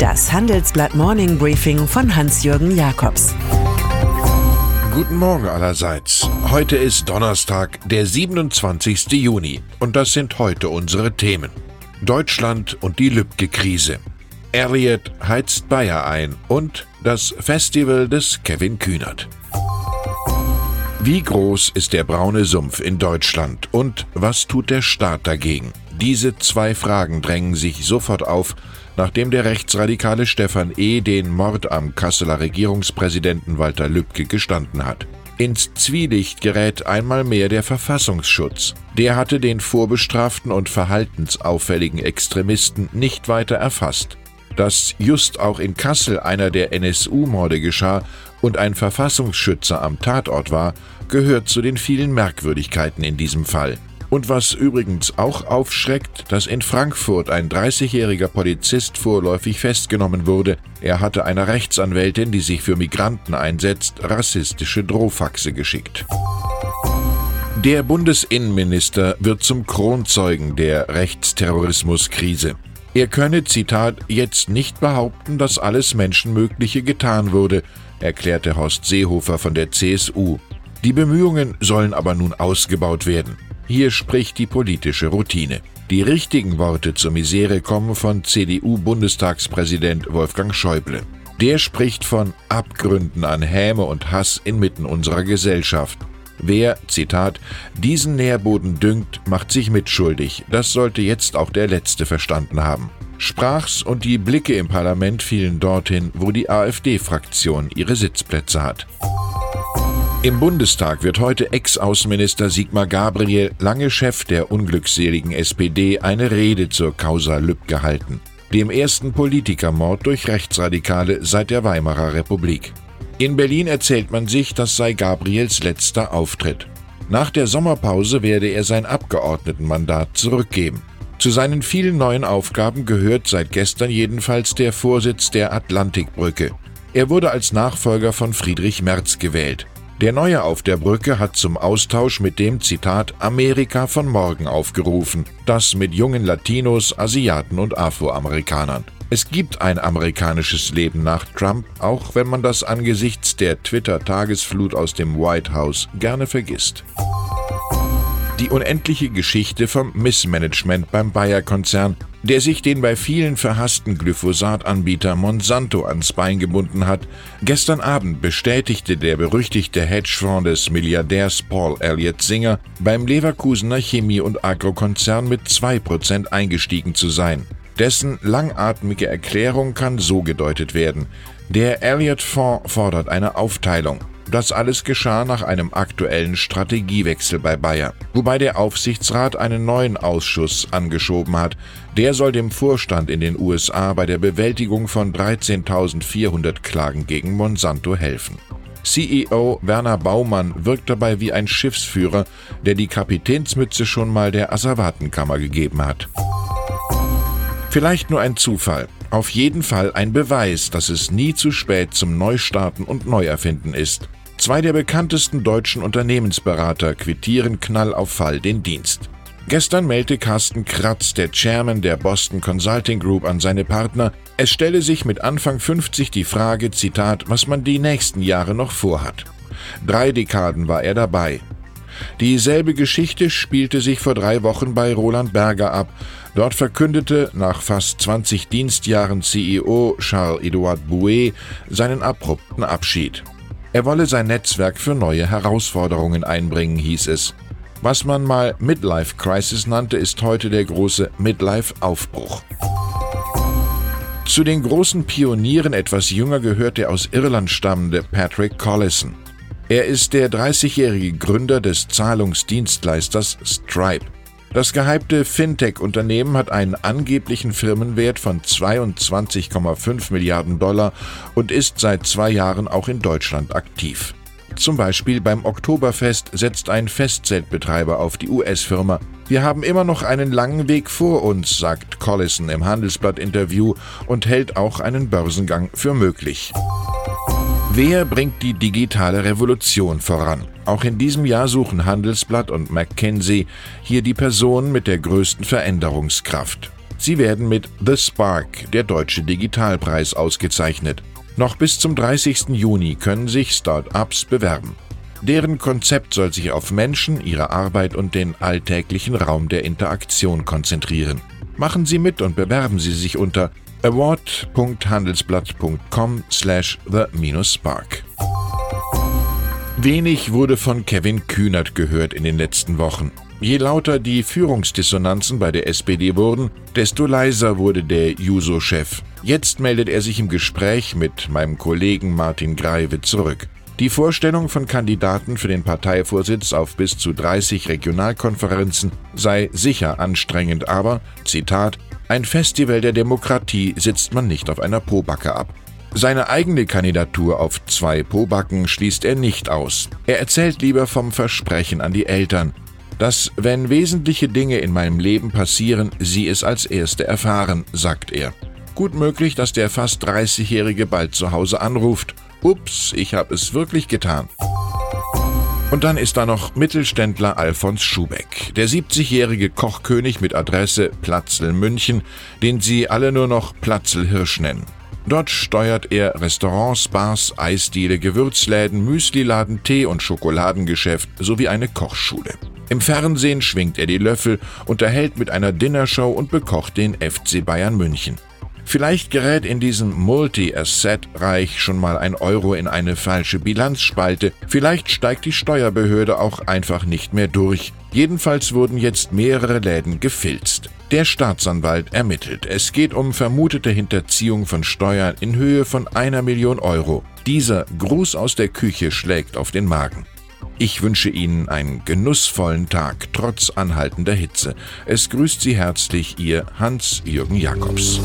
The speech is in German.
Das Handelsblatt Morning Briefing von Hans-Jürgen Jakobs. Guten Morgen allerseits. Heute ist Donnerstag, der 27. Juni. Und das sind heute unsere Themen. Deutschland und die Lübcke-Krise. Elliot heizt Bayer ein und das Festival des Kevin Kühnert. Wie groß ist der braune Sumpf in Deutschland und was tut der Staat dagegen? Diese zwei Fragen drängen sich sofort auf, nachdem der rechtsradikale Stefan E. den Mord am Kasseler Regierungspräsidenten Walter Lübcke gestanden hat. Ins Zwielicht gerät einmal mehr der Verfassungsschutz. Der hatte den vorbestraften und verhaltensauffälligen Extremisten nicht weiter erfasst. Dass just auch in Kassel einer der NSU-Morde geschah und ein Verfassungsschützer am Tatort war, gehört zu den vielen Merkwürdigkeiten in diesem Fall. Und was übrigens auch aufschreckt, dass in Frankfurt ein 30-jähriger Polizist vorläufig festgenommen wurde. Er hatte einer Rechtsanwältin, die sich für Migranten einsetzt, rassistische Drohfaxe geschickt. Der Bundesinnenminister wird zum Kronzeugen der Rechtsterrorismuskrise. Er könne, Zitat, jetzt nicht behaupten, dass alles Menschenmögliche getan wurde, erklärte Horst Seehofer von der CSU. Die Bemühungen sollen aber nun ausgebaut werden. Hier spricht die politische Routine. Die richtigen Worte zur Misere kommen von CDU-Bundestagspräsident Wolfgang Schäuble. Der spricht von Abgründen an Häme und Hass inmitten unserer Gesellschaft. Wer, Zitat, diesen Nährboden düngt, macht sich mitschuldig. Das sollte jetzt auch der Letzte verstanden haben. Sprach's und die Blicke im Parlament fielen dorthin, wo die AfD-Fraktion ihre Sitzplätze hat. Im Bundestag wird heute Ex-Außenminister Sigmar Gabriel, lange Chef der unglückseligen SPD, eine Rede zur Causa Lübcke halten, dem ersten Politikermord durch Rechtsradikale seit der Weimarer Republik. In Berlin erzählt man sich, das sei Gabriels letzter Auftritt. Nach der Sommerpause werde er sein Abgeordnetenmandat zurückgeben. Zu seinen vielen neuen Aufgaben gehört seit gestern jedenfalls der Vorsitz der Atlantikbrücke. Er wurde als Nachfolger von Friedrich Merz gewählt. Der Neue auf der Brücke hat zum Austausch mit dem Zitat Amerika von morgen aufgerufen, das mit jungen Latinos, Asiaten und Afroamerikanern. Es gibt ein amerikanisches Leben nach Trump, auch wenn man das angesichts der Twitter-Tagesflut aus dem White House gerne vergisst. Die unendliche Geschichte vom Missmanagement beim Bayer-Konzern, der sich den bei vielen verhassten Glyphosat-Anbieter Monsanto ans Bein gebunden hat. Gestern Abend bestätigte der berüchtigte Hedgefonds des Milliardärs Paul Elliott Singer, beim Leverkusener Chemie- und Agrokonzern mit 2% eingestiegen zu sein. Dessen langatmige Erklärung kann so gedeutet werden. Der Elliott-Fonds fordert eine Aufteilung. Das alles geschah nach einem aktuellen Strategiewechsel bei Bayer, wobei der Aufsichtsrat einen neuen Ausschuss angeschoben hat. Der soll dem Vorstand in den USA bei der Bewältigung von 13.400 Klagen gegen Monsanto helfen. CEO Werner Baumann wirkt dabei wie ein Schiffsführer, der die Kapitänsmütze schon mal der Asservatenkammer gegeben hat. Vielleicht nur ein Zufall, auf jeden Fall ein Beweis, dass es nie zu spät zum Neustarten und Neuerfinden ist. Zwei der bekanntesten deutschen Unternehmensberater quittieren Knall auf Fall den Dienst. Gestern meldete Carsten Kratz, der Chairman der Boston Consulting Group, an seine Partner, es stelle sich mit Anfang 50 die Frage, Zitat, was man die nächsten Jahre noch vorhat. Drei Dekaden war er dabei. Dieselbe Geschichte spielte sich vor drei Wochen bei Roland Berger ab. Dort verkündete nach fast 20 Dienstjahren CEO Charles-Edouard Bouet seinen abrupten Abschied. Er wolle sein Netzwerk für neue Herausforderungen einbringen, hieß es. Was man mal Midlife Crisis nannte, ist heute der große Midlife Aufbruch. Zu den großen Pionieren etwas jünger gehört der aus Irland stammende Patrick Collison. Er ist der 30-jährige Gründer des Zahlungsdienstleisters Stripe. Das gehypte Fintech-Unternehmen hat einen angeblichen Firmenwert von 22,5 Milliarden Dollar und ist seit zwei Jahren auch in Deutschland aktiv. Zum Beispiel beim Oktoberfest setzt ein Festzeltbetreiber auf die US-Firma. Wir haben immer noch einen langen Weg vor uns, sagt Collison im Handelsblatt-Interview und hält auch einen Börsengang für möglich. Wer bringt die digitale Revolution voran? Auch in diesem Jahr suchen Handelsblatt und McKinsey hier die Person mit der größten Veränderungskraft. Sie werden mit The Spark, der Deutsche Digitalpreis, ausgezeichnet. Noch bis zum 30. Juni können sich Start-ups bewerben. Deren Konzept soll sich auf Menschen, ihre Arbeit und den alltäglichen Raum der Interaktion konzentrieren. Machen Sie mit und bewerben Sie sich unter award.handelsblatt.com slash the-spark. Wenig wurde von Kevin Kühnert gehört in den letzten Wochen. Je lauter die Führungsdissonanzen bei der SPD wurden, desto leiser wurde der Juso-Chef. Jetzt meldet er sich im Gespräch mit meinem Kollegen Martin Greive zurück. Die Vorstellung von Kandidaten für den Parteivorsitz auf bis zu 30 Regionalkonferenzen sei sicher anstrengend, aber, Zitat, ein Festival der Demokratie sitzt man nicht auf einer Pobacke ab. Seine eigene Kandidatur auf zwei Pobacken schließt er nicht aus. Er erzählt lieber vom Versprechen an die Eltern, dass, wenn wesentliche Dinge in meinem Leben passieren, sie es als Erste erfahren, sagt er. Gut möglich, dass der fast 30-Jährige bald zu Hause anruft. Ups, ich habe es wirklich getan. Und dann ist da noch Mittelständler Alfons Schubeck, der 70-jährige Kochkönig mit Adresse Platzl München, den sie alle nur noch Platzl Hirsch nennen. Dort steuert er Restaurants, Bars, Eisdiele, Gewürzläden, Müsliladen, Tee- und Schokoladengeschäft sowie eine Kochschule. Im Fernsehen schwingt er die Löffel, unterhält mit einer Dinnershow und bekocht den FC Bayern München. Vielleicht gerät in diesem Multi-Asset-Reich schon mal ein Euro in eine falsche Bilanzspalte, vielleicht steigt die Steuerbehörde auch einfach nicht mehr durch. Jedenfalls wurden jetzt mehrere Läden gefilzt. Der Staatsanwalt ermittelt. Es geht um vermutete Hinterziehung von Steuern in Höhe von einer Million Euro. Dieser Gruß aus der Küche schlägt auf den Magen. Ich wünsche Ihnen einen genussvollen Tag trotz anhaltender Hitze. Es grüßt Sie herzlich Ihr Hans-Jürgen Jakobs.